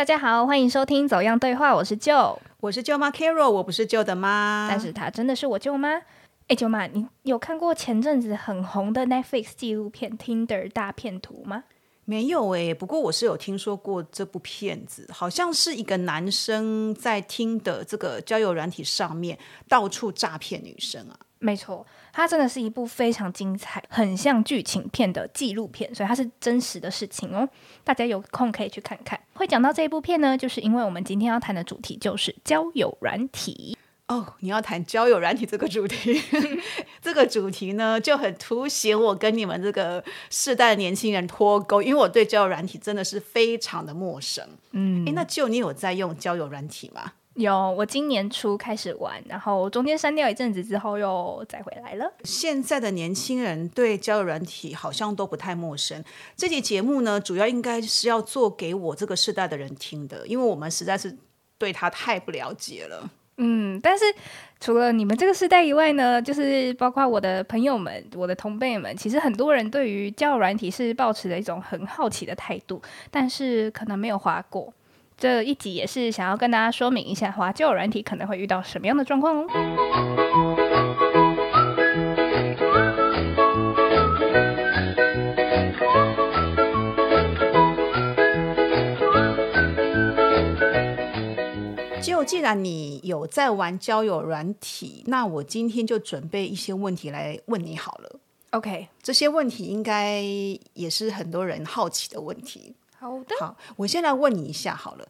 大家好，欢迎收听《走样对话》，我是舅，我是舅妈 Carol，我不是舅的妈，但是她真的是我舅妈。哎，舅妈，你有看过前阵子很红的 Netflix 纪录片《Tinder 大片图》吗？没有哎，不过我是有听说过这部片子，好像是一个男生在听的这个交友软体上面到处诈骗女生啊。没错，它真的是一部非常精彩、很像剧情片的纪录片，所以它是真实的事情哦。大家有空可以去看看。会讲到这一部片呢，就是因为我们今天要谈的主题就是交友软体。哦，你要谈交友软体这个主题，这个主题呢就很凸显我跟你们这个世代的年轻人脱钩，因为我对交友软体真的是非常的陌生。嗯，哎，那就你有在用交友软体吗？有，我今年初开始玩，然后中间删掉一阵子之后又再回来了。现在的年轻人对交友软体好像都不太陌生。这节节目呢，主要应该是要做给我这个世代的人听的，因为我们实在是对他太不了解了。嗯，但是除了你们这个时代以外呢，就是包括我的朋友们、我的同辈们，其实很多人对于交友软体是抱持着一种很好奇的态度，但是可能没有滑过。这一集也是想要跟大家说明一下，滑交友软体可能会遇到什么样的状况哦。就既然你有在玩交友软体，那我今天就准备一些问题来问你好了。OK，这些问题应该也是很多人好奇的问题。好的，好，我先来问你一下好了。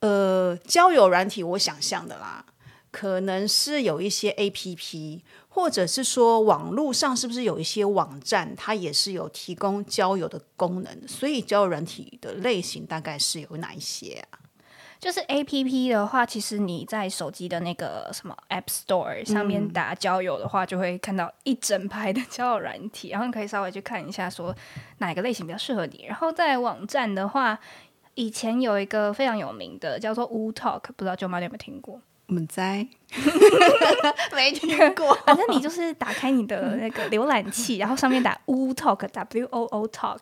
呃，交友软体，我想象的啦，可能是有一些 APP，或者是说网络上是不是有一些网站，它也是有提供交友的功能？所以交友软体的类型大概是有哪一些啊？就是 A P P 的话，其实你在手机的那个什么 App Store 上面打交友的话，就会看到一整排的交友软体，然后可以稍微去看一下，说哪个类型比较适合你。然后在网站的话，以前有一个非常有名的叫做 Wu Talk，不知道舅妈有没有听过？我们在 没听过，反正你就是打开你的那个浏览器，然后上面打 Wu Talk W O O Talk，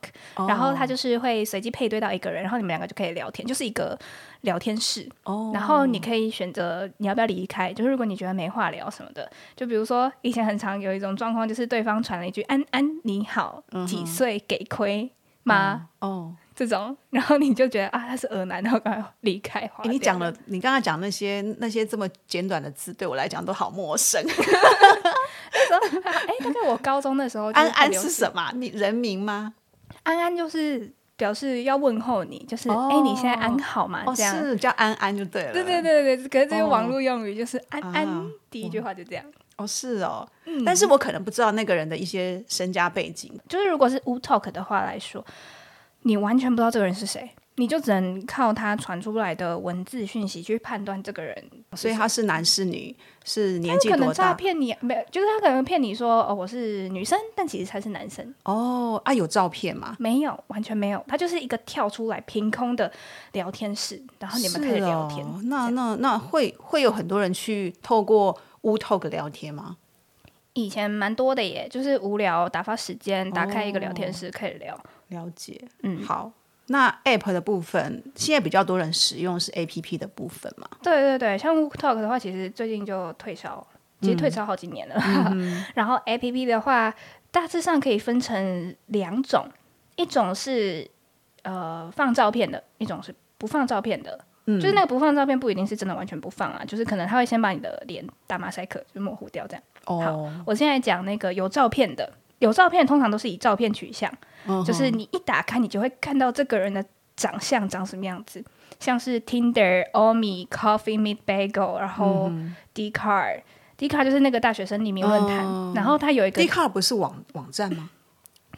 然后它就是会随机配对到一个人，然后你们两个就可以聊天，就是一个聊天室。哦，然后你可以选择你要不要离开，就是如果你觉得没话聊什么的，就比如说以前很常有一种状况，就是对方传了一句安安你好，几岁给亏吗？哦。这种，然后你就觉得啊，他是恶男，然后赶快离开。你讲了，你刚刚讲那些那些这么简短的字，对我来讲都好陌生。那时候，哎，大概我高中的时候，安安是什么？你人名吗？安安就是表示要问候你，就是哎，你现在安好吗？这样是叫安安就对了。对对对对，可是这个网络用语就是安安，第一句话就这样。哦，是哦，但是我可能不知道那个人的一些身家背景。就是如果是无 talk 的话来说。你完全不知道这个人是谁，你就只能靠他传出来的文字讯息去判断这个人。所以他是男是女，是年纪多大？可能诈骗你，没有，就是他可能骗你说哦我是女生，但其实他是男生。哦啊，有照片吗？没有，完全没有。他就是一个跳出来凭空的聊天室，然后你们开始聊天。那那那会会有很多人去透过乌 talk 聊天吗？以前蛮多的耶，就是无聊打发时间，打开一个聊天室可以聊。了解，嗯，好。那 App 的部分，现在比较多人使用是 App 的部分嘛？对对对，像 Talk 的话，其实最近就退烧，其实退烧好几年了。然后 App 的话，大致上可以分成两种，一种是呃放照片的，一种是不放照片的。嗯，就是那个不放照片不一定是真的完全不放啊，就是可能他会先把你的脸打马赛克，就模糊掉这样。哦，我现在讲那个有照片的。有照片，通常都是以照片取向，就是你一打开，你就会看到这个人的长相长什么样子，像是 Tinder、Omi、Coffee Meet Bagel，然后 d c a r d c a r 就是那个大学生匿名论坛，然后它有一个 d c a r 不是网网站吗？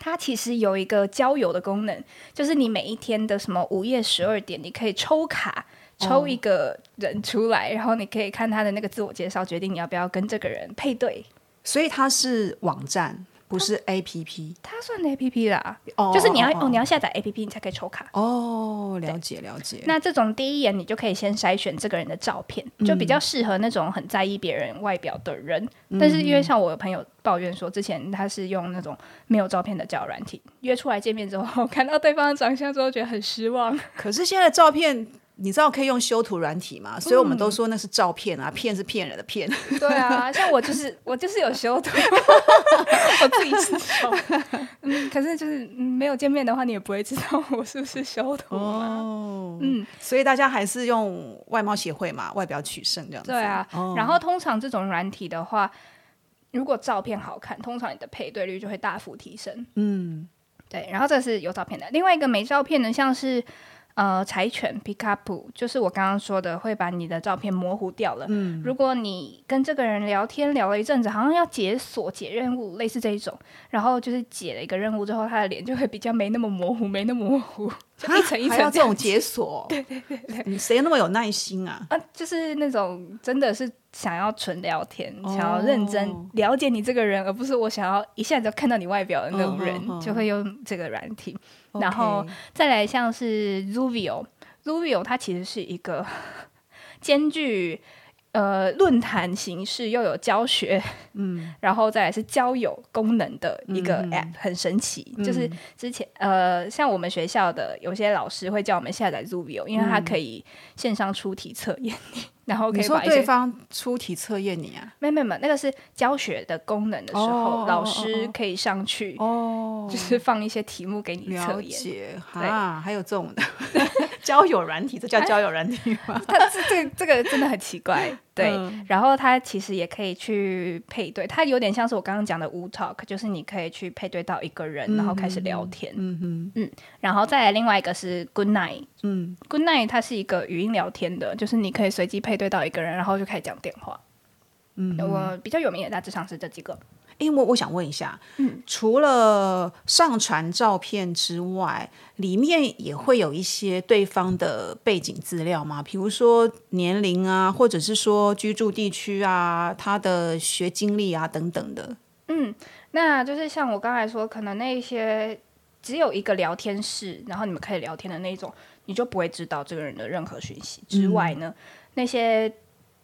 它其实有一个交友的功能，就是你每一天的什么午夜十二点，你可以抽卡抽一个人出来，然后你可以看他的那个自我介绍，决定你要不要跟这个人配对。所以它是网站。不是 A P P，它算 A P P 啦，就是你要哦，你要下载 A P P，你才可以抽卡。哦，了解了解。那这种第一眼你就可以先筛选这个人的照片，就比较适合那种很在意别人外表的人。但是因为像我有朋友抱怨说，之前他是用那种没有照片的交友软体约出来见面之后，看到对方的长相之后觉得很失望。可是现在照片你知道可以用修图软体吗？所以我们都说那是照片啊，骗是骗人的骗。对啊，像我就是我就是有修图，我自己是修。嗯，可是就是没有见面的话，你也不会知道我是不是修图哦。嗯，所以大家还是用外貌协会嘛，外表取胜这样子。对啊，然后通常这种软体的话，如果照片好看，通常你的配对率就会大幅提升。嗯，对。然后这是有照片的，另外一个没照片的，像是。呃，柴犬 pick up 就是我刚刚说的，会把你的照片模糊掉了。嗯，如果你跟这个人聊天聊了一阵子，好像要解锁解任务，类似这一种，然后就是解了一个任务之后，他的脸就会比较没那么模糊，没那么模糊，就一层一层这种解锁。对对对对，谁那么有耐心啊？啊，就是那种真的是想要纯聊天，想要认真了解你这个人，而不是我想要一下子就看到你外表的那种人，就会用这个软体。然后再来像是 Zuvio，Zuvio 它其实是一个 兼具呃 论坛形式又有教学，嗯，然后再来是交友功能的一个 App，很神奇。就是之前呃，像我们学校的有些老师会叫我们下载 Zuvio，因为它可以线上出题测验你。然后可以说对方出题测验你啊？没没没，那个是教学的功能的时候，老师可以上去哦，就是放一些题目给你测验。啊，还有这种的交友软体，这叫交友软体吗？它这这这个真的很奇怪。对，然后它其实也可以去配对，它有点像是我刚刚讲的无 talk，就是你可以去配对到一个人，然后开始聊天。嗯嗯，嗯，然后再来另外一个是 Good Night，嗯，Good Night 它是一个语音聊天的，就是你可以随机配对到一个人，然后就开始讲电话。嗯，我比较有名的大致上是这几个。因为我想问一下，嗯，除了上传照片之外，里面也会有一些对方的背景资料吗？比如说年龄啊，或者是说居住地区啊，他的学经历啊等等的。嗯，那就是像我刚才说，可能那些只有一个聊天室，然后你们可以聊天的那种，你就不会知道这个人的任何讯息之外呢，那些。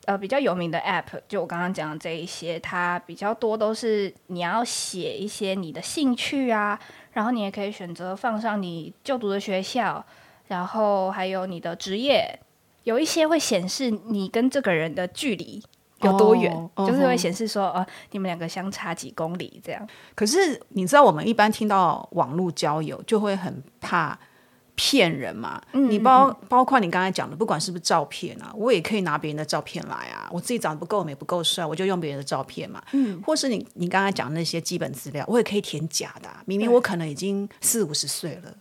呃，比较有名的 App，就我刚刚讲的这一些，它比较多都是你要写一些你的兴趣啊，然后你也可以选择放上你就读的学校，然后还有你的职业，有一些会显示你跟这个人的距离有多远，就是会显示说，呃，你们两个相差几公里这样。可是你知道，我们一般听到网络交友，就会很怕。骗人嘛？你包包括你刚才讲的，不管是不是照片啊，我也可以拿别人的照片来啊。我自己长得不够美、不够帅，我就用别人的照片嘛。嗯，或是你你刚才讲那些基本资料，我也可以填假的。明明我可能已经四五十岁了，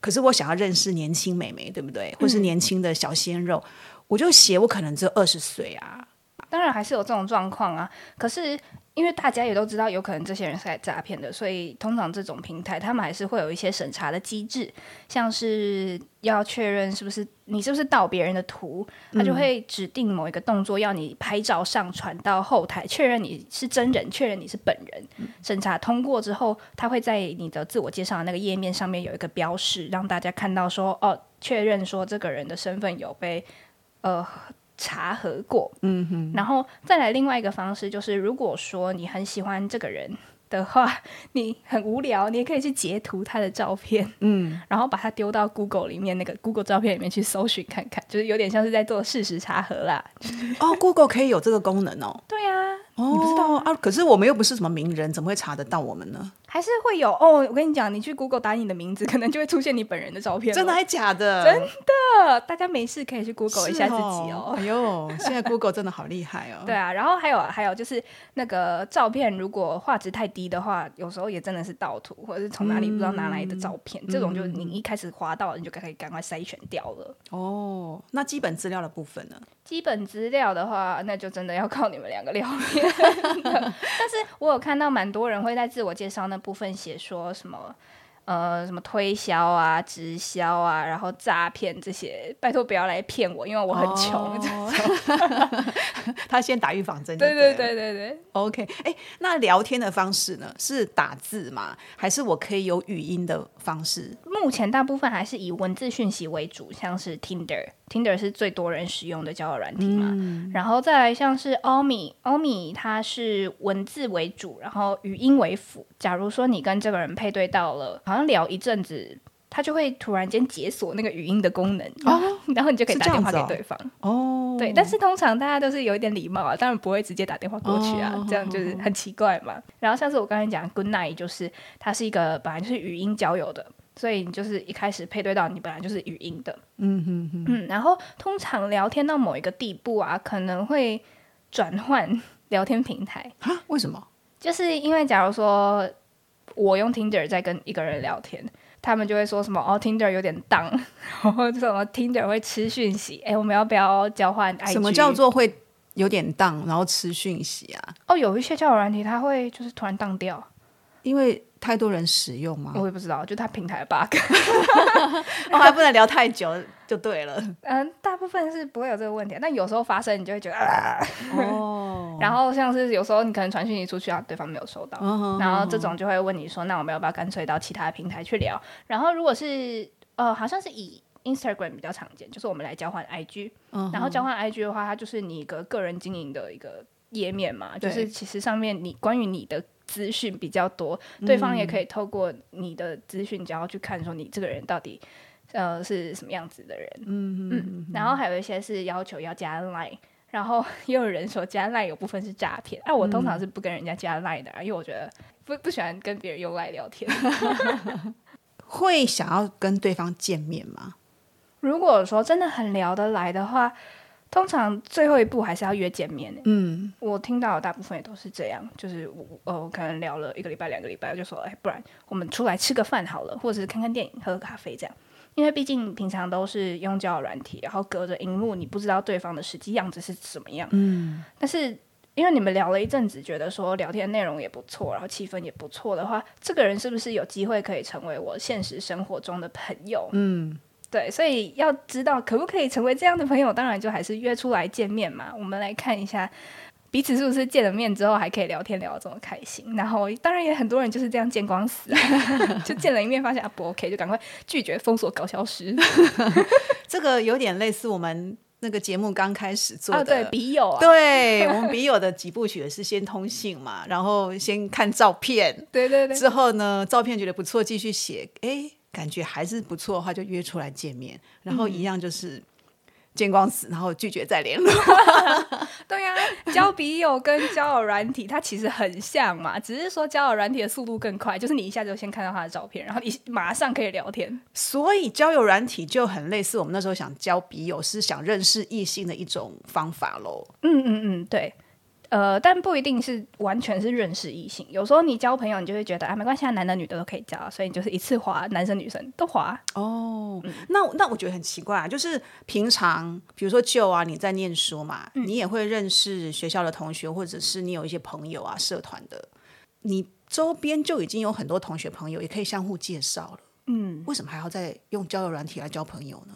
可是我想要认识年轻美眉，对不对？或是年轻的小鲜肉，我就写我可能只有二十岁啊。当然还是有这种状况啊，可是。因为大家也都知道，有可能这些人是来诈骗的，所以通常这种平台他们还是会有一些审查的机制，像是要确认是不是你是不是盗别人的图，他就会指定某一个动作要你拍照上传到后台，确认你是真人，确认你是本人。审查通过之后，他会在你的自我介绍的那个页面上面有一个标识，让大家看到说哦，确认说这个人的身份有被呃。查核过，嗯哼，然后再来另外一个方式，就是如果说你很喜欢这个人的话，你很无聊，你也可以去截图他的照片，嗯，然后把它丢到 Google 里面那个 Google 照片里面去搜寻看看，就是有点像是在做事实查核啦。哦，Google 可以有这个功能哦。对呀，你不知道啊？可是我们又不是什么名人，怎么会查得到我们呢？还是会有哦，我跟你讲，你去 Google 打你的名字，可能就会出现你本人的照片。真的还假的？真的，大家没事可以去 Google 一下自己哦。哎呦，现在 Google 真的好厉害哦。对啊，然后还有还有就是那个照片，如果画质太低的话，有时候也真的是盗图，或者是从哪里不知道拿来的照片，这种就你一开始滑到，你就可以赶快筛选掉了。哦，那基本资料的部分呢？基本资料的话，那就真的要靠你们两个聊天。但是我有看到蛮多人会在自我介绍那部分写说什么。呃，什么推销啊、直销啊，然后诈骗这些，拜托不要来骗我，因为我很穷。他先打预防针。对对对对对。OK，哎，那聊天的方式呢？是打字吗？还是我可以有语音的方式？目前大部分还是以文字讯息为主，像是 Tinder，Tinder 是最多人使用的交友软体嘛。然后再来像是 Omi，Omi 它是文字为主，然后语音为辅。假如说你跟这个人配对到了，好像聊一阵子他就会突然间解锁那个语音的功能，哦，然后你就可以打电话给对方。哦，对，但是通常大家都是有一点礼貌啊，当然不会直接打电话过去啊，这样就是很奇怪嘛。然后像是我刚才讲 Good Night，就是它是一个本来就是语音交友的，所以你就是一开始配对到你本来就是语音的，嗯哼哼，嗯，然后通常聊天到某一个地步啊，可能会转换聊天平台啊？为什么？就是因为假如说我用 Tinder 在跟一个人聊天。他们就会说什么哦，Tinder 有点荡，然后什么 Tinder 会吃讯息，哎，我们要不要交换？什么叫做会有点荡，然后吃讯息啊？哦，有一些交友软体，它会就是突然荡掉，因为。太多人使用吗？我也不知道，就它平台 bug，我 还不能聊太久就对了。嗯，大部分是不会有这个问题，但有时候发生，你就会觉得啊。哦。然后像是有时候你可能传讯息出去啊，对方没有收到，然后这种就会问你说，那我们要不要干脆到其他平台去聊？然后如果是呃，好像是以 Instagram 比较常见，就是我们来交换 IG，然后交换 IG 的话，它就是你一个个人经营的一个页面嘛，就是其实上面你关于你的。资讯比较多，对方也可以透过你的资讯，然后去看说你这个人到底呃是什么样子的人。嗯嗯。然后还有一些是要求要加 line，然后也有人说加 line 有部分是诈骗。哎，我通常是不跟人家加 line 的，因为我觉得不不喜欢跟别人用 line 聊天。会想要跟对方见面吗？如果说真的很聊得来的话。通常最后一步还是要约见面。嗯，我听到的大部分也都是这样，就是我呃，可能聊了一个礼拜、两个礼拜，就说，哎，不然我们出来吃个饭好了，或者是看看电影、喝个咖啡这样。因为毕竟平常都是用交友软体，然后隔着荧幕，你不知道对方的实际样子是什么样。嗯，但是因为你们聊了一阵子，觉得说聊天内容也不错，然后气氛也不错的话，这个人是不是有机会可以成为我现实生活中的朋友？嗯。对，所以要知道可不可以成为这样的朋友，当然就还是约出来见面嘛。我们来看一下彼此是不是见了面之后还可以聊天聊得这么开心。然后当然也很多人就是这样见光死，就见了一面发现啊不 OK，就赶快拒绝封锁搞消失。这个有点类似我们那个节目刚开始做的，对笔友，对我们笔友的几部曲是先通信嘛，然后先看照片，对对对，之后呢照片觉得不错，继续写，哎。感觉还是不错的话，就约出来见面，然后一样就是见光死，然后拒绝再联络。对呀，交笔友跟交友软体它其实很像嘛，只是说交友软体的速度更快，就是你一下就先看到他的照片，然后你马上可以聊天。所以交友软体就很类似我们那时候想交笔友，是想认识异性的一种方法喽。嗯嗯嗯，对。呃，但不一定是完全是认识异性，有时候你交朋友，你就会觉得啊，没关系，男的女的都可以交，所以你就是一次滑，男生女生都滑。哦，那那我觉得很奇怪啊，就是平常比如说就啊，你在念书嘛，你也会认识学校的同学，或者是你有一些朋友啊，社团的，你周边就已经有很多同学朋友，也可以相互介绍了。嗯，为什么还要再用交友软体来交朋友呢？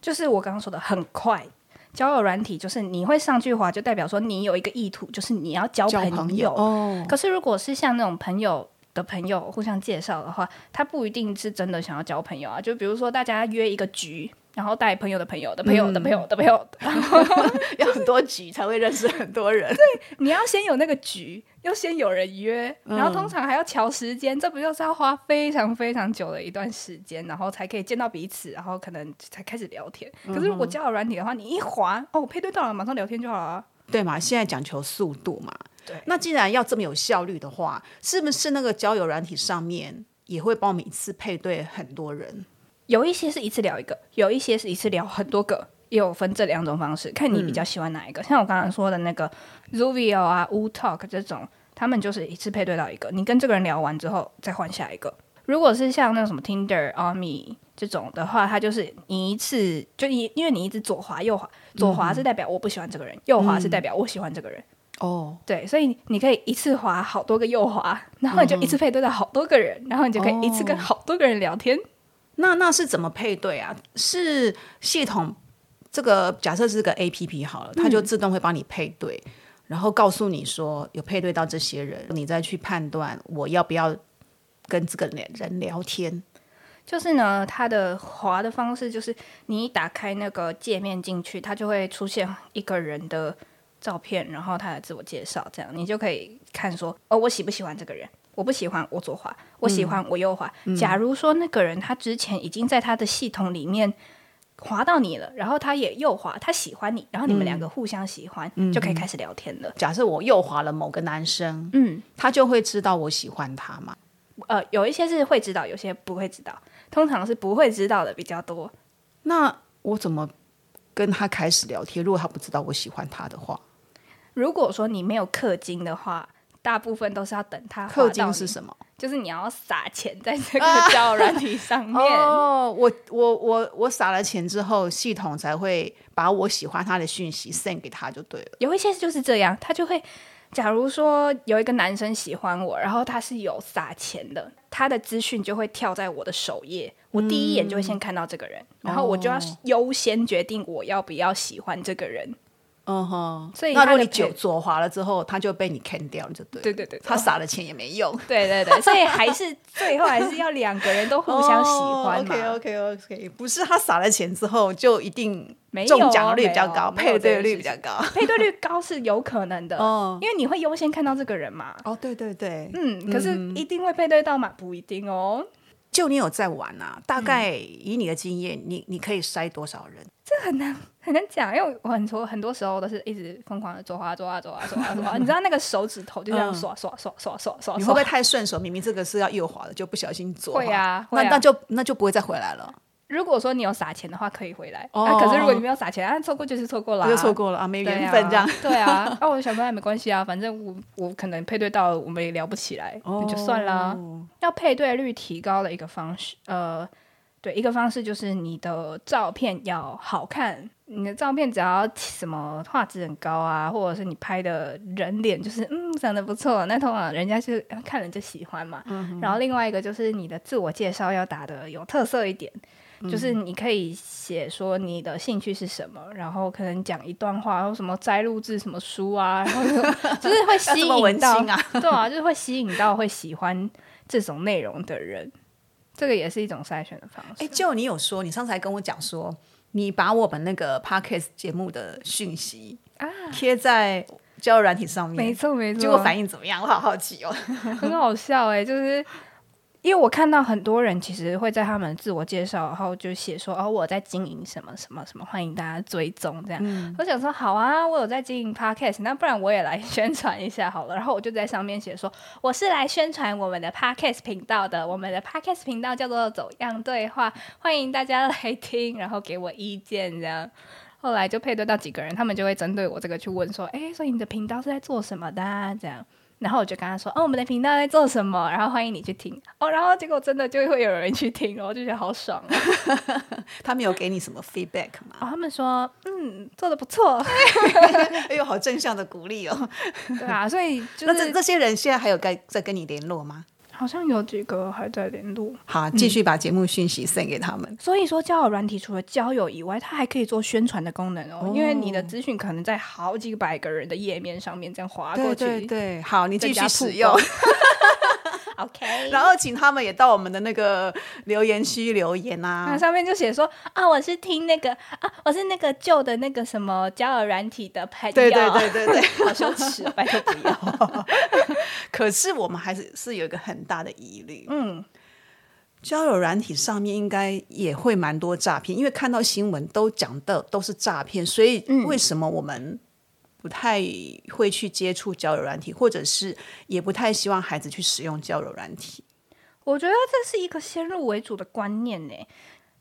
就是我刚刚说的很快。交友软体就是你会上句话，就代表说你有一个意图，就是你要交朋友。哦。可是如果是像那种朋友的朋友互相介绍的话，他不一定是真的想要交朋友啊。就比如说大家约一个局。然后带朋友的朋友的朋友的朋友的朋友，然后 要很多局才会认识很多人。对，你要先有那个局，要先有人约，然后通常还要调时间，这不就是要花非常非常久的一段时间，然后才可以见到彼此，然后可能才开始聊天。可是如果交友软体的话，你一滑哦，配对到了，马上聊天就好了，对嘛？现在讲求速度嘛。对。那既然要这么有效率的话，是不是那个交友软体上面也会帮我们一次配对很多人？有一些是一次聊一个，有一些是一次聊很多个，也有分这两种方式，看你比较喜欢哪一个。像我刚刚说的那个 Zuvio 啊、U Talk 这种，他们就是一次配对到一个，你跟这个人聊完之后再换下一个。如果是像那种什么 Tinder、Army 这种的话，它就是你一次就一因为你一直左滑右滑，左滑是代表我不喜欢这个人，右滑是代表我喜欢这个人。哦，对，所以你可以一次滑好多个右滑，然后你就一次配对到好多个人，然后你就可以一次跟好多个人聊天。那那是怎么配对啊？是系统这个假设是个 A P P 好了，它就自动会帮你配对，然后告诉你说有配对到这些人，你再去判断我要不要跟这个人聊天。就是呢，它的滑的方式就是你一打开那个界面进去，它就会出现一个人的照片，然后他的自我介绍，这样你就可以看说哦，我喜不喜欢这个人。我不喜欢我左滑，我喜欢我右滑。假如说那个人他之前已经在他的系统里面滑到你了，然后他也右滑，他喜欢你，然后你们两个互相喜欢，就可以开始聊天了。假设我右滑了某个男生，嗯，他就会知道我喜欢他嘛？呃，有一些是会知道，有些不会知道，通常是不会知道的比较多。那我怎么跟他开始聊天？如果他不知道我喜欢他的话，如果说你没有氪金的话，大部分都是要等他氪金是什么？就是你要撒钱在这个交友软体上面。哦，我我我我撒了钱之后，系统才会把我喜欢他的讯息 send 给他就对了。有一些就是这样，他就会，假如说有一个男生喜欢我，然后他是有撒钱的，他的资讯就会跳在我的首页，我第一眼就会先看到这个人，然后我就要优先决定我要不要喜欢这个人。嗯哼，所以那如果你他的配左左滑了之后，他就被你坑掉了，就对。对对对，他撒了钱也没用，对对对，所以还是 最后还是要两个人都互相喜欢嘛。OK OK OK，不是他撒了钱之后就一定中奖率比较高，配对率比较高。配对率高是有可能的，哦 因为你会优先看到这个人嘛。哦，对对对，嗯，可是一定会配对到吗？不一定哦。就你有在玩啊？大概以你的经验，你你可以筛多少人？这很难 很难讲，因为我很多很多时候都是一直疯狂的左滑左滑左滑左滑左滑，你知道那个手指头就这样嗯刷刷刷刷刷刷，你会不会太顺手？明明这个是要右滑的，就不小心左滑。会啊那那就那就不会再回来了，如果说你有撒钱的话，可以回来。哦啊，可是如果你没有撒钱，啊，错过就是错过了、啊，就错过了啊，没对缘分这样。对啊，那、我想说也没关系啊，反正我我可能配对到，我们也聊不起来，那就算啦。哦要配对率提高的一个方式，呃，对，一个方式就是你的照片要好看，你的照片只要什么画质很高啊，或者是你拍的人脸就是嗯长得不错，那通常人家是看人就喜欢嘛。然后另外一个就是你的自我介绍要打的有特色一点。就是你可以写说你的兴趣是什么，然后可能讲一段话，然后什么摘录自什么书啊，然后就就是会 吸引到啊对啊，就是会吸引到会喜欢这种内容的人，这个也是一种筛选的方式。哎，就你有说，你上次还跟我讲说，你把我们那个 podcast 节目的讯息啊，贴在交友软体上没面，错没错，结果反应怎么样？我好好奇哦。很好笑哎、就是因为我看到很多人其实会在他们自我介绍，然后就写说哦我在经营什么什么什么，欢迎大家追踪这样。我想说好啊，我有在经营 podcast，那不然我也来宣传一下好了。然后我就在上面写说我是来宣传我们的 podcast 频道的，我们的 podcast 频道叫做走样对话，欢迎大家来听，然后给我意见这样。后来就配对到几个人，他们就会针对我这个去问说，哎，所以你的频道是在做什么的、啊？这样。然后我就跟他说：“哦，我们的频道在做什么？然后欢迎你去听哦。”然后结果真的就会有人去听哦，我就觉得好爽啊。他们有给你什么 feedback 吗？哦他们说：“嗯，做的不错。哎呦，好正向的鼓励哦。”对啊，所以就是那这这些人现在还有在在跟你联络吗？好像有几个还在联络。好，继续把节目讯息 send 给他们。所以说，交友软体除了交友以外，它还可以做宣传的功能哦。因为你的资讯可能在好几百个人的页面上面这样划过去。对对，好，你继续使用光。OK，然后请他们也到我们的那个留言区留言那啊。上面就写说啊，我是听那个啊，我是那个旧的那个什么交友软体的朋友。对对对对对。好羞耻哦，拜托不要。可是我们还是是有一个很大的疑虑，嗯，交友软体上面应该也会蛮多诈骗，因为看到新闻都讲的都是诈骗，所以为什么我们不太会去接触交友软体，或者是也不太希望孩子去使用交友软体？我觉得这是一个先入为主的观念呢。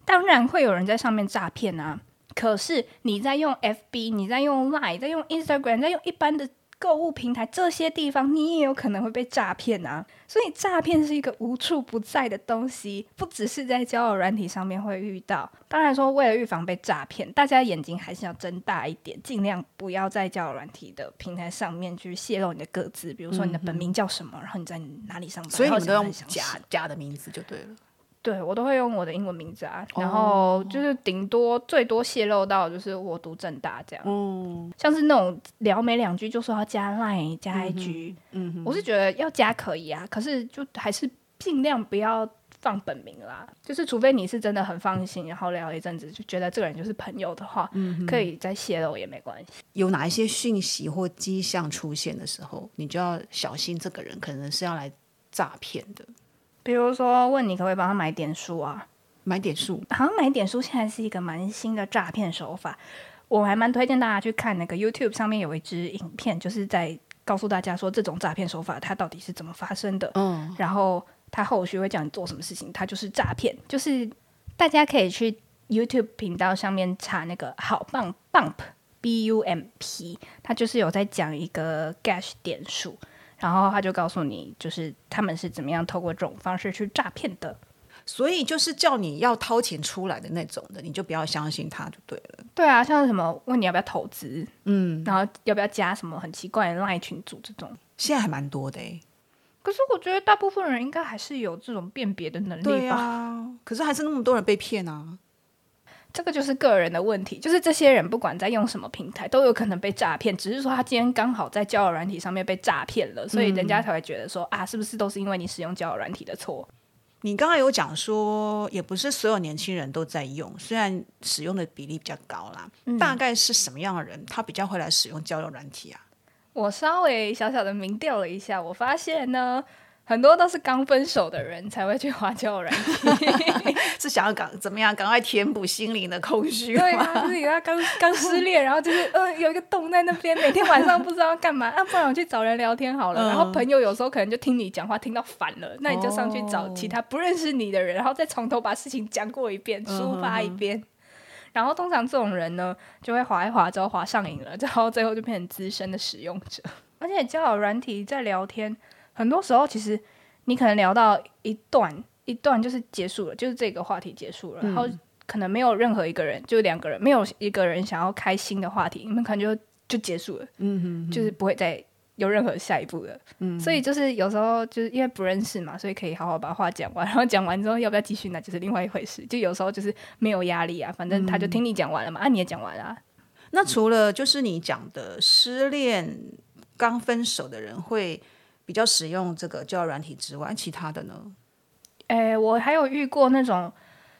当然会有人在上面诈骗啊，可是你在用 FB，你在用 Line，在用 Instagram，在用一般的购物平台这些地方，你也有可能会被诈骗啊。所以诈骗是一个无处不在的东西，不只是在交友软体上面会遇到。当然说，为了预防被诈骗，大家眼睛还是要睁大一点，尽量不要在交友软体的平台上面去泄露你的个资，比如说你的本名叫什么，然后你在哪里上班，所以你们都用然后写得很详细假假的名字就对了。对我都会用我的英文名字啊，然后就是顶多最多泄露到就是我读正大这样，嗯像是那种聊没两句就说要加 Line 加 IG，、嗯我是觉得要加可以啊，可是就还是尽量不要放本名啦，就是除非你是真的很放心，然后聊一阵子就觉得这个人就是朋友的话，可以再泄露也没关系。有哪一些讯息或迹象出现的时候，你就要小心，这个人可能是要来诈骗的？比如说问你可不可以帮他买点数啊？买点数，好像买点数现在是一个蛮新的诈骗手法。我还蛮推荐大家去看那个 YouTube 上面有一支影片，就是在告诉大家说这种诈骗手法它到底是怎么发生的。嗯，然后他后续会叫你做什么事情，它就是诈骗。就是大家可以去 YouTube 频道上面查那个好棒 Bump B U M P，它就是有在讲一个 Gash 点数，然后他就告诉你，就是他们是怎么样透过这种方式去诈骗的。所以就是叫你要掏钱出来的那种的，你就不要相信他就对了。对啊，像什么问你要不要投资，嗯，然后要不要加什么很奇怪的赖群组这种，现在还蛮多的哎。可是我觉得大部分人应该还是有这种辨别的能力吧。可是还是那么多人被骗啊。这个就是个人的问题，就是这些人不管在用什么平台，都有可能被诈骗。只是说他今天刚好在交友软体上面被诈骗了，所以人家才会觉得说啊，是不是都是因为你使用交友软体的错？你刚刚有讲说，也不是所有年轻人都在用，虽然使用的比例比较高啦。大概是什么样的人，他比较会来使用交友软体啊？我稍微小小的明调了一下，我发现呢。很多都是刚分手的人才会去花交友软体，是想要赶怎么样，赶快填补心灵的空虚。对啊，就是他刚刚失恋，然后就是呃有一个洞在那边，每天晚上不知道干嘛，啊，不然我去找人聊天好了。然后朋友有时候可能就听你讲话听到烦了，那你就上去找其他不认识你的人，然后再从头把事情讲过一遍，抒发一遍。然后通常这种人呢，就会滑一滑之后滑上瘾了，然后最后就变成资深的使用者。而且交友软体在聊天。很多时候，其实你可能聊到一段一段就是结束了，就是这个话题结束了，然后可能没有任何一个人，就两个人，没有一个人想要开新的话题，你们可能就就结束了，嗯哼，就是不会再有任何下一步了。嗯，所以就是有时候就是因为不认识嘛，所以可以好好把话讲完，然后讲完之后要不要继续，那就是另外一回事。就有时候就是没有压力啊，反正他就听你讲完了嘛，啊你也讲完了。那除了就是你讲的失恋刚分手的人会。比较使用这个交友软体之外，其他的呢？诶，我还有遇过那种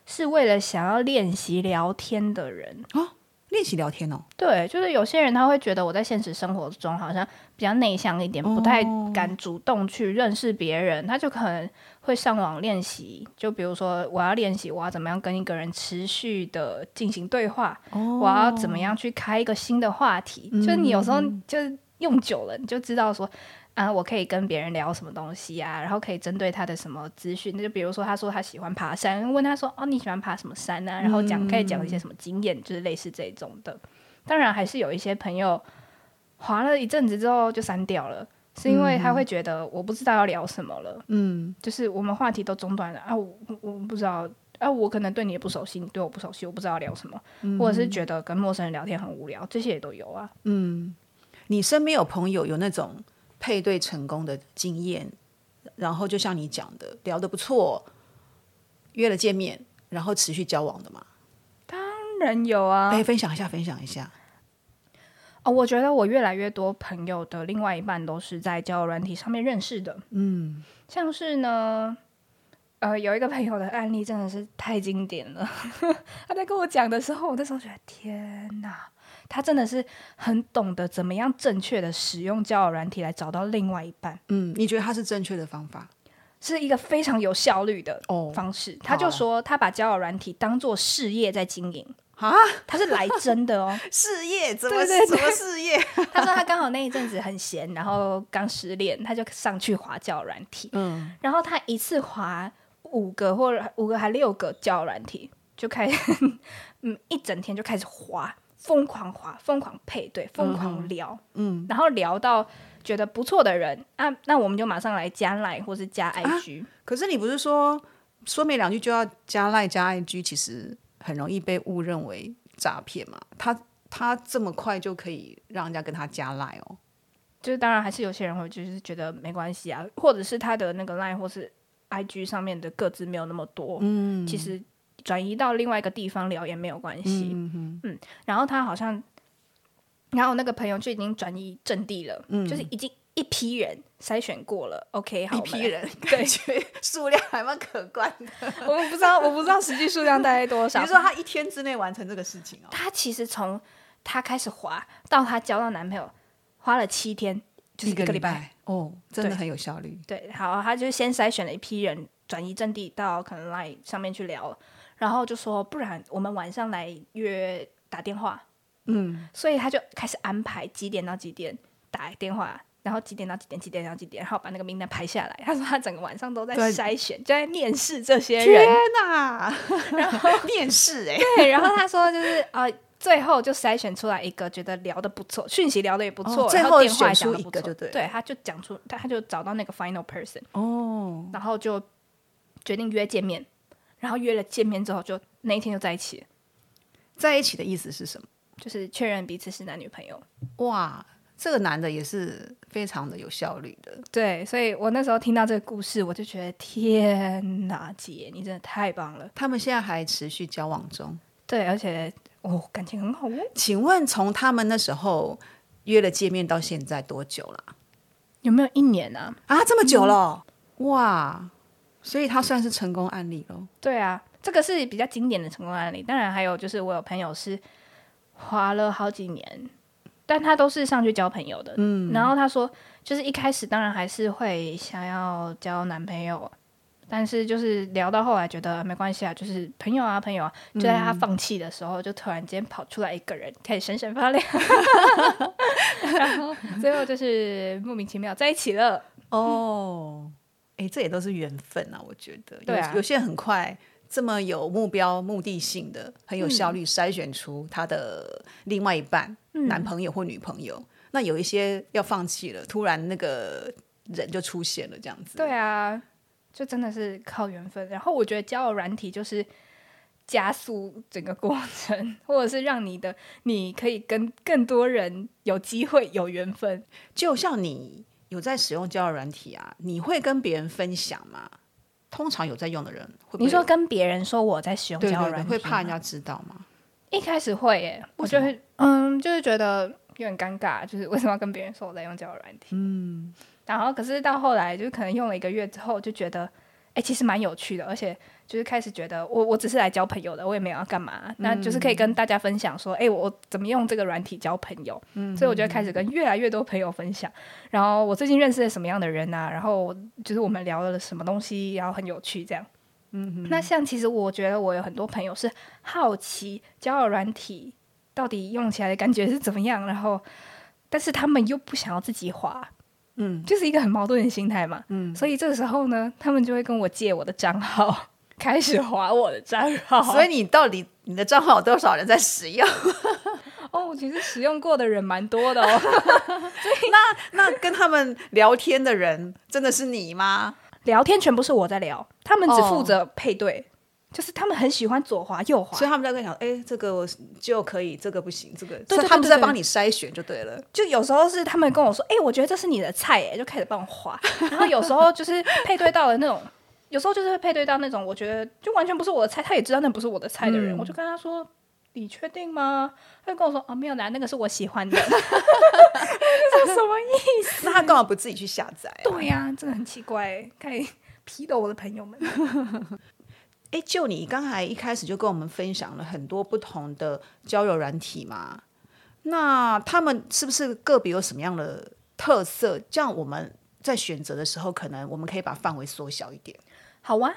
是为了想要练习聊天的人啊，练习聊天哦。对，就是有些人他会觉得我在现实生活中好像比较内向一点，不太敢主动去认识别人，他就可能会上网练习。就比如说，我要练习我要怎么样跟一个人持续的进行对话，我要怎么样去开一个新的话题。就是你有时候就是用久了，你就知道说。啊，我可以跟别人聊什么东西啊？然后可以针对他的什么资讯，那就比如说他说他喜欢爬山，问他说哦你喜欢爬什么山啊？然后讲可以讲一些什么经验，就是类似这种的。当然还是有一些朋友滑了一阵子之后就删掉了，是因为他会觉得我不知道要聊什么了。嗯，就是我们话题都中断了啊，我我不知道啊，我可能对你也不熟悉，你对我不熟悉，我不知道聊什么，或者是觉得跟陌生人聊天很无聊，这些也都有啊。嗯，你身边有朋友有那种？配对成功的经验，然后就像你讲的，聊得不错，约了见面，然后持续交往的嘛？当然有啊！哎，分享一下，分享一下。哦，我觉得我越来越多朋友的另外一半都是在交友软体上面认识的。嗯，像是呢，呃，有一个朋友的案例真的是太经典了。他在跟我讲的时候，我那时候觉得天哪！他真的是很懂得怎么样正确的使用交友软体来找到另外一半。嗯，你觉得他是正确的方法？是一个非常有效率的方式。他就说他把交友软体当做事业在经营啊，他是来真的哦。事业怎么什么事业？他说他刚好那一阵子很闲，然后刚失恋，他就上去滑交友软体。嗯，然后他一次滑五个或者五个还六个交友软体，就开始 嗯一整天就开始滑。疯狂滑，疯狂配对，疯狂聊，嗯，然后聊到觉得不错的人，啊，那我们就马上来加 Lie 或是加 IG。可是你不是说说没两句就要加 Lie 加 IG，其实很容易被误认为诈骗嘛？他他这么快就可以让人家跟他加 Lie 哦？就是当然还是有些人会就是觉得没关系啊，或者是他的那个赖或是 IG 上面的个字没有那么多，嗯，其实。转移到另外一个地方聊也没有关系，嗯，然后他好像，然后那个朋友就已经转移阵地了，嗯，就是已经一批人筛选过了，OK，好，一批人，感觉数量还蛮可观的。我不知道，我不知道实际数量大概多少。你说他一天之内完成这个事情哦？他其实从他开始滑到他交到男朋友花了七天。就是一个礼拜。哦，真的很有效率。对，好，他就先筛选了一批人，转移阵地到可能来上面去聊，然后就说，不然我们晚上来约打电话。嗯，所以他就开始安排几点到几点打电话，然后几点到几点，几点到几点，然后把那个名单排下来。他说他整个晚上都在对筛选，就在面试这些人天人。哪！然后 面试哎、对，然后他说就是啊、呃最后就筛选出来一个觉得聊的不错，讯息聊的也不错，哦最后选出一讲的不错，个就对对，他就讲出他他就找到那个 final person，哦，然后就决定约见面，然后约了见面之后就那一天就在一起了，在一起的意思是什么？就是确认彼此是男女朋友。哇，这个男的也是非常的有效率的。对，所以我那时候听到这个故事，我就觉得天哪，姐，你真的太棒了。他们现在还持续交往中。对，而且哦，感情很好哦。请问从他们那时候约了见面到现在多久了？有没有一年啊？啊，这么久了、哇！所以他算是成功案例喽。对啊，这个是比较经典的成功案例。当然还有就是我有朋友是花了好几年，但他都是上去交朋友的。嗯，然后他说，就是一开始当然还是会想要交男朋友。但是就是聊到后来觉得没关系啊，就是朋友啊朋友啊，就在他放弃的时候，就突然间跑出来一个人，开始闪闪发亮，然后最后就是莫名其妙在一起了。哦，哎，这也都是缘分啊，我觉得。对啊有有些人很快这么有目标、目的性的，很有效嗯率，筛选出他的另外一半、男朋友或女朋友。那有一些要放弃了，突然那个人就出现了，这样子。对啊，就真的是靠缘分。然后我觉得交友软体就是加速整个过程，或者是让你的你可以跟更多人有机会有缘分。就像你有在使用交友软体啊，你会跟别人分享吗？通常有在用的人会会你说跟别人说我在使用交友软体，会怕人家知道吗？一开始会耶，我就会嗯，就是觉得有点尴尬，就是为什么要跟别人说我在用交友软体？嗯，然后可是到后来，就是可能用了一个月之后，就觉得哎、其实蛮有趣的，而且就是开始觉得我我只是来交朋友的，我也没有要干嘛，那就是可以跟大家分享说，哎、我怎么用这个软体交朋友，嗯，所以我就开始跟越来越多朋友分享，然后我最近认识了什么样的人啊，然后就是我们聊了什么东西，然后很有趣这样。嗯，那像其实我觉得我有很多朋友是好奇交友软体到底用起来的感觉是怎么样，然后但是他们又不想要自己滑，嗯，就是一个很矛盾的心态嘛。嗯，所以这个时候呢，他们就会跟我借我的账号，开始划我的账号。所以你到底你的账号有多少人在使用？哦，其实使用过的人蛮多的哦。那那跟他们聊天的人真的是你吗？聊天全部是我在聊，他们只哦负责配对，就是他们很喜欢左滑右滑所以。他们在跟你讲，哎、这个我就可以，这个不行，这个，对所以他们在帮你筛选就对了。就有时候是他们跟我说：“哎、我觉得这是你的菜，哎，就开始帮我划。”然后有时候就是配对到了那种，有时候就是会配对到那种，我觉得就完全不是我的菜，他也知道那不是我的菜的人，嗯我就跟他说：“你确定吗？”他就跟我说：“哦，没有啦，那个是我喜欢的。”我就说什么意思？那他干嘛不自己去下载、啊？对呀、真的很奇怪，可以批斗我的朋友们。哎，就你刚才一开始就跟我们分享了很多不同的交友软体嘛，那他们是不是个别有什么样的特色？这样我们在选择的时候，可能我们可以把范围缩小一点。好啊，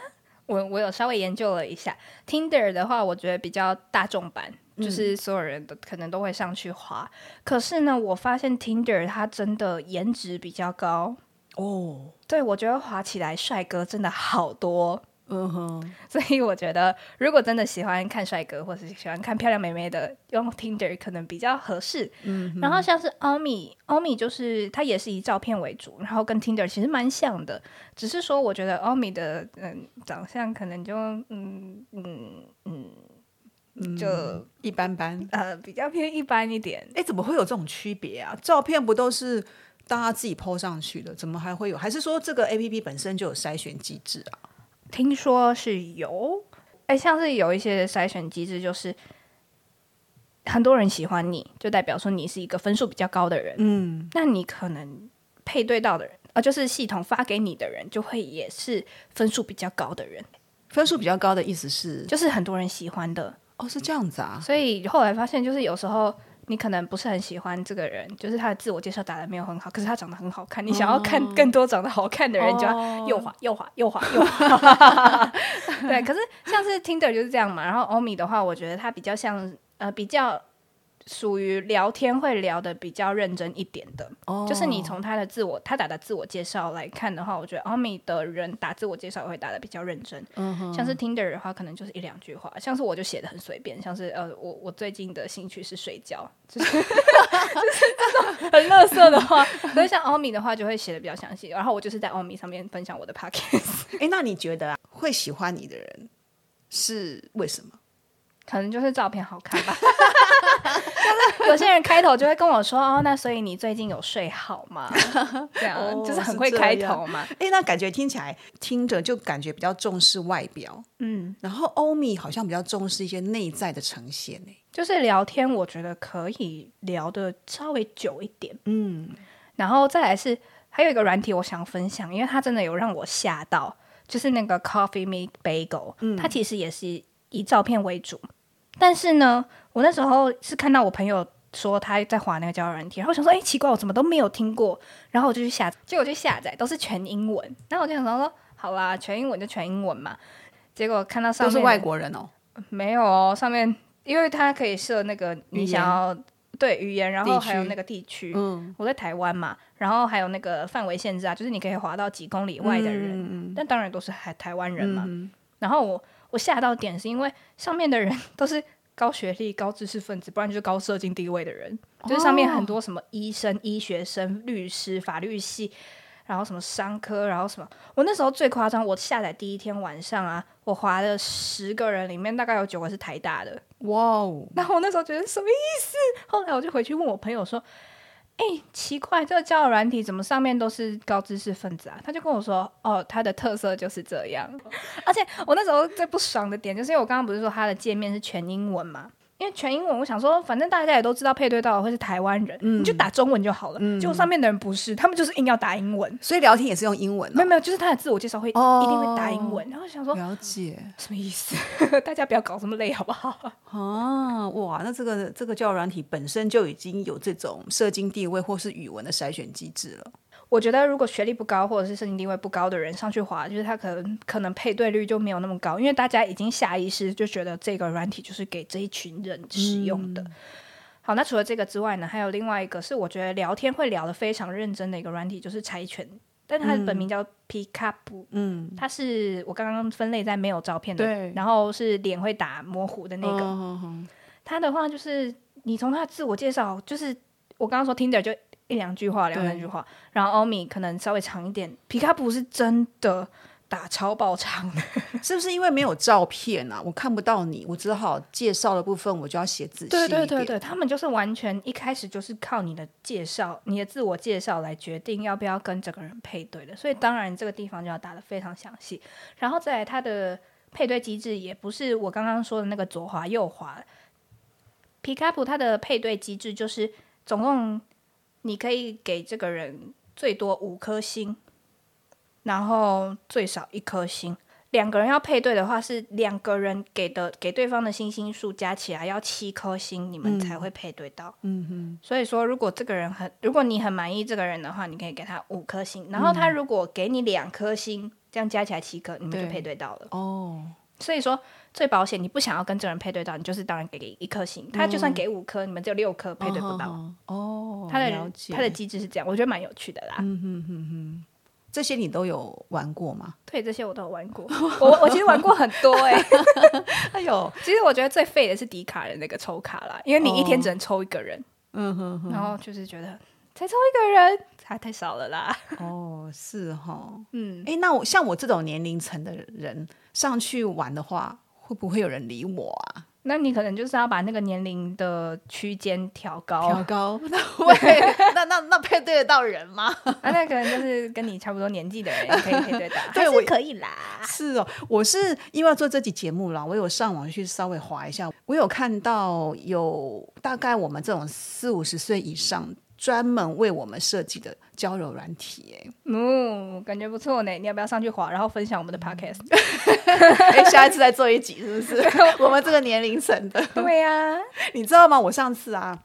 我我有稍微研究了一下，Tinder 的话，我觉得比较大众版，就是所有人都可能都会上去滑。可是呢，我发现 Tinder 它真的颜值比较高，哦，对我觉得滑起来帅哥真的好多。嗯哼，所以我觉得，如果真的喜欢看帅哥，或是喜欢看漂亮美眉的，用 Tinder 可能比较合适。嗯，然后像是 Omi，Omi 就是它也是以照片为主，然后跟 Tinder 其实蛮像的，只是说我觉得 Omi 的嗯长相可能就嗯嗯嗯就、一般般。呃比较偏一般一点。哎，怎么会有这种区别啊？照片不都是大家自己 PO 上去的，怎么还会有？还是说这个 A P P 本身就有筛选机制啊？听说是有，哎，像是有一些筛选机制，就是很多人喜欢你，就代表说你是一个分数比较高的人。嗯，那你可能配对到的人，呃，就是系统发给你的人，就会也是分数比较高的人，分数比较高的意思是，就是很多人喜欢的。哦，是这样子啊。所以后来发现，就是有时候你可能不是很喜欢这个人，就是他的自我介绍打的没有很好，可是他长得很好看，你想要看更多长得好看的人，就要右滑右滑右滑右滑。对，可是像是 Tinder 就是这样嘛。然后欧米的话，我觉得他比较像呃比较。属于聊天会聊的比较认真一点的，就是你从他的自我他打的自我介绍来看的话，我觉得奥米的人打自我介绍会打的比较认真。像是 Tinder 的话，可能就是一两句话，像是我就写的很随便，像是呃，我我最近的兴趣是睡觉，就是 就是这种很乐色的话。所以像奥米的话，就会写的比较详细。然后我就是在奥米上面分享我的 podcast。哎，那你觉得会喜欢你的人是为什么？可能就是照片好看吧。就是有些人开头就会跟我说：“哦，那所以你最近有睡好吗？” 这样就是很会开头嘛。哎，那感觉听起来听着就感觉比较重视外表，嗯。然后欧米好像比较重视一些内在的呈现呢。就是聊天，我觉得可以聊的稍微久一点，嗯。然后再来是还有一个软体，我想分享，因为它真的有让我吓到，就是那个 Coffee Me Bagel，嗯，它其实也是以照片为主。但是呢，我那时候是看到我朋友说他在滑那个交友软体，然后我想说，哎，奇怪，我怎么都没有听过，然后我就去下，结果去下载都是全英文，然后我就想说，好啦，全英文就全英文嘛。结果看到上面都是外国人哦，没有哦，上面因为它可以设那个你想要对语言，然后还有那个地区，嗯，我在台湾嘛，然后还有那个范围限制啊，就是你可以滑到几公里外的人，但当然都是台台湾人嘛，然后我。我吓到点是因为上面的人 都是高学历、高知识分子，不然就是高社经地位的人。就是上面很多什么医生、医学生、律师、法律系，然后什么商科，然后什么。我那时候最夸张，我下载第一天晚上啊，我划了十个人里面大概有九个是台大的。哇哦！然后我那时候觉得什么意思？后来我就回去问我朋友说。哎，奇怪，这个交友软体怎么上面都是高知识分子啊？他就跟我说，哦，它的特色就是这样。而且我那时候最不爽的点，就是因为我刚刚不是说它的界面是全英文嘛。因为全英文，我想说，反正大家也都知道配对到的会是台湾人，你就打中文就好了。结果上面的人不是，他们就是硬要打英文，所以聊天也是用英文。没有没有，就是他的自我介绍会一定会打英文。然后想说，了解什么意思？大家不要搞这么累好不好？啊，哇，那这个这个交友软体本身就已经有这种社经地位或是语文的筛选机制了。我觉得，如果学历不高或者是社经地位不高的人上去滑，就是他可能可能配对率就没有那么高，因为大家已经下意识就觉得这个软体就是给这一群人使用的。好，那除了这个之外呢，还有另外一个是我觉得聊天会聊得非常认真的一个软体，就是柴犬，但它的本名叫 Pickup，嗯，它是我刚刚分类在没有照片的，然后是脸会打模糊的那个。它的话就是你从它的自我介绍，就是我刚刚说听的就。一两句话，两三句话，然后欧米可能稍微长一点。皮卡普是真的打超爆长的，是不是因为没有照片啊？我看不到你，我只好介绍的部分我就要写仔细对对对对，他们就是完全一开始就是靠你的介绍、你的自我介绍来决定要不要跟这个人配对的，所以当然这个地方就要打的非常详细。然后在他的配对机制也不是我刚刚说的那个左滑右滑，皮卡普它的配对机制就是总共。你可以给这个人最多五颗星，然后最少一颗星。两个人要配对的话，是两个人给的给对方的星星数加起来要七颗星，你们才会配对到。嗯哼。所以说，如果这个人很，如果你很满意这个人的话，你可以给他五颗星。然后他如果给你两颗星，这样加起来七颗，你们就配对到了。哦。所以说。最保险，你不想要跟这人配对到，你就是当然给一颗星。他就算给五颗，你们只有六颗配对不到。哦，他的他的机制是这样，我觉得蛮有趣的啦。嗯哼哼哼，这些你都有玩过吗？对，这些我都有玩过。我我其实玩过很多哎。哎呦，其实我觉得最废的是迪卡的那个抽卡啦，因为你一天只能抽一个人。嗯哼哼。然后就是觉得才抽一个人，还太少了啦。哦，是哈。嗯。哎，那我像我这种年龄层的人上去玩的话。会不会有人理我啊？那你可能就是要把那个年龄的区间调高，调高。那会，那那那配对得到人吗？啊，那可能就是跟你差不多年纪的人可以 配对到，对，我可以啦。是哦，我是因为要做这期节目啦，我有上网去稍微划一下，我有看到有大概我们这种四五十岁以上。专门为我们设计的交友软体，哎，嗯，感觉不错呢。你要不要上去滑，然后分享我们的 podcast？哎，下一次再做一集，是不是？我们这个年龄层的，对呀。你知道吗？我上次啊，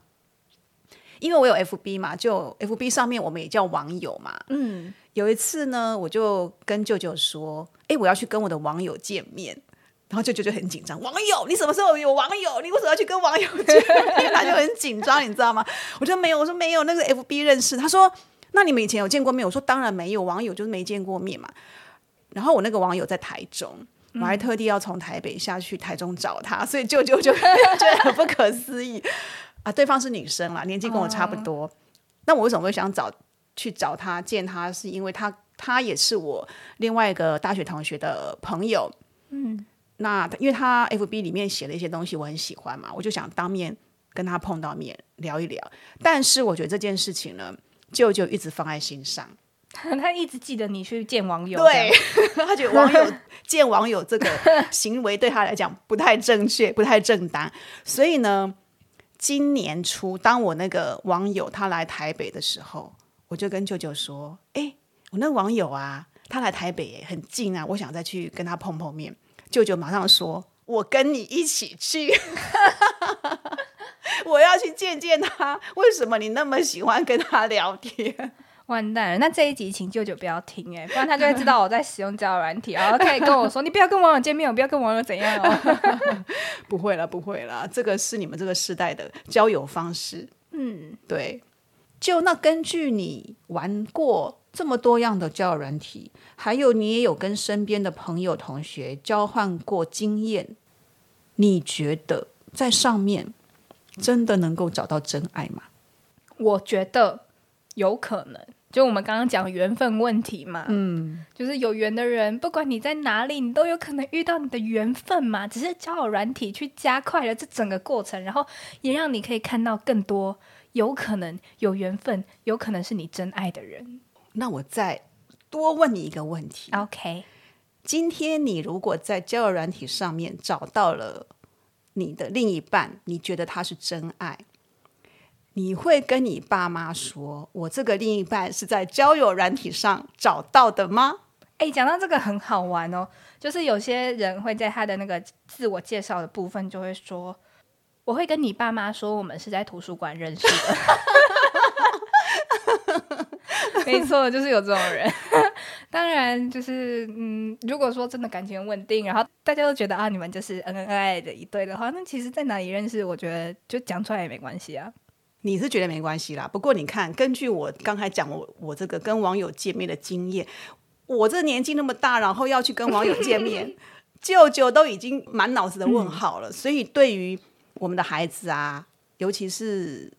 因为我有 FB 嘛，就 FB 上面我们也叫网友嘛。嗯，有一次呢，我就跟舅舅说：“哎，我要去跟我的网友见面。”然后舅舅就很紧张：“网友，你什么时候有网友？你为什么要去跟网友见面？” 他就很紧张，你知道吗？我说没有，我说没有，那个 FB 认识。他说：“那你们以前有见过面？”我说：“当然没有，网友就是没见过面嘛。”然后我那个网友在台中。我还特地要从台北下去台中找他，所以舅舅就觉得很不可思议 啊！对方是女生啦，年纪跟我差不多。那我为什么会想找去找他见他？是因为他他也是我另外一个大学同学的朋友。嗯，那因为他 FB 里面写了一些东西，我很喜欢嘛，我就想当面跟他碰到面聊一聊。但是我觉得这件事情呢，舅舅一直放在心上。他一直记得你去见网友，对 他觉得网友见网友这个行为对他来讲不太正确、不太正当，所以呢，今年初当我那个网友他来台北的时候，我就跟舅舅说：“哎，我那个网友啊，他来台北很近啊，我想再去跟他碰碰面。”舅舅马上说：“我跟你一起去，我要去见见他。为什么你那么喜欢跟他聊天？”完蛋了！那这一集请舅舅不要听哎，不然他就会知道我在使用交友软体，然后可以跟我说：“你不要跟网友见面，我不要跟网友怎样哦。”不会了，不会了，这个是你们这个时代的交友方式。嗯，对。就那根据你玩过这么多样的交友软体，还有你也有跟身边的朋友、同学交换过经验，你觉得在上面真的能够找到真爱吗？我觉得有可能。就我们刚刚讲缘分问题嘛，嗯，就是有缘的人，不管你在哪里，你都有可能遇到你的缘分嘛。只是交友软体去加快了这整个过程，然后也让你可以看到更多有可能有缘分、有可能是你真爱的人。那我再多问你一个问题，OK？今天你如果在交友软体上面找到了你的另一半，你觉得他是真爱？你会跟你爸妈说，我这个另一半是在交友软体上找到的吗？哎，讲到这个很好玩哦，就是有些人会在他的那个自我介绍的部分就会说，我会跟你爸妈说，我们是在图书馆认识的。没错，就是有这种人。当然，就是嗯，如果说真的感情稳定，然后大家都觉得啊，你们就是恩恩爱爱的一对的话，那其实在哪里认识，我觉得就讲出来也没关系啊。你是觉得没关系啦，不过你看，根据我刚才讲我我这个跟网友见面的经验，我这年纪那么大，然后要去跟网友见面，舅舅都已经满脑子的问号了。所以对于我们的孩子啊，尤其是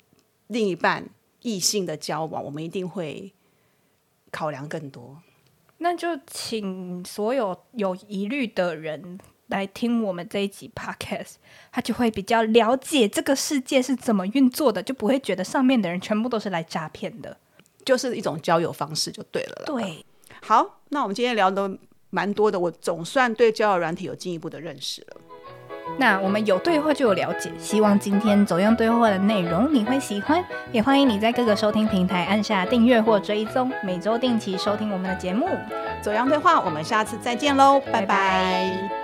另一半异性的交往，我们一定会考量更多。那就请所有有疑虑的人。来听我们这一集 podcast，他就会比较了解这个世界是怎么运作的，就不会觉得上面的人全部都是来诈骗的，就是一种交友方式就对了。对，好，那我们今天聊的蛮多的，我总算对交友软体有进一步的认识了。那我们有对话就有了解，希望今天走样对话的内容你会喜欢，也欢迎你在各个收听平台按下订阅或追踪，每周定期收听我们的节目。走样对话，我们下次再见喽，拜拜。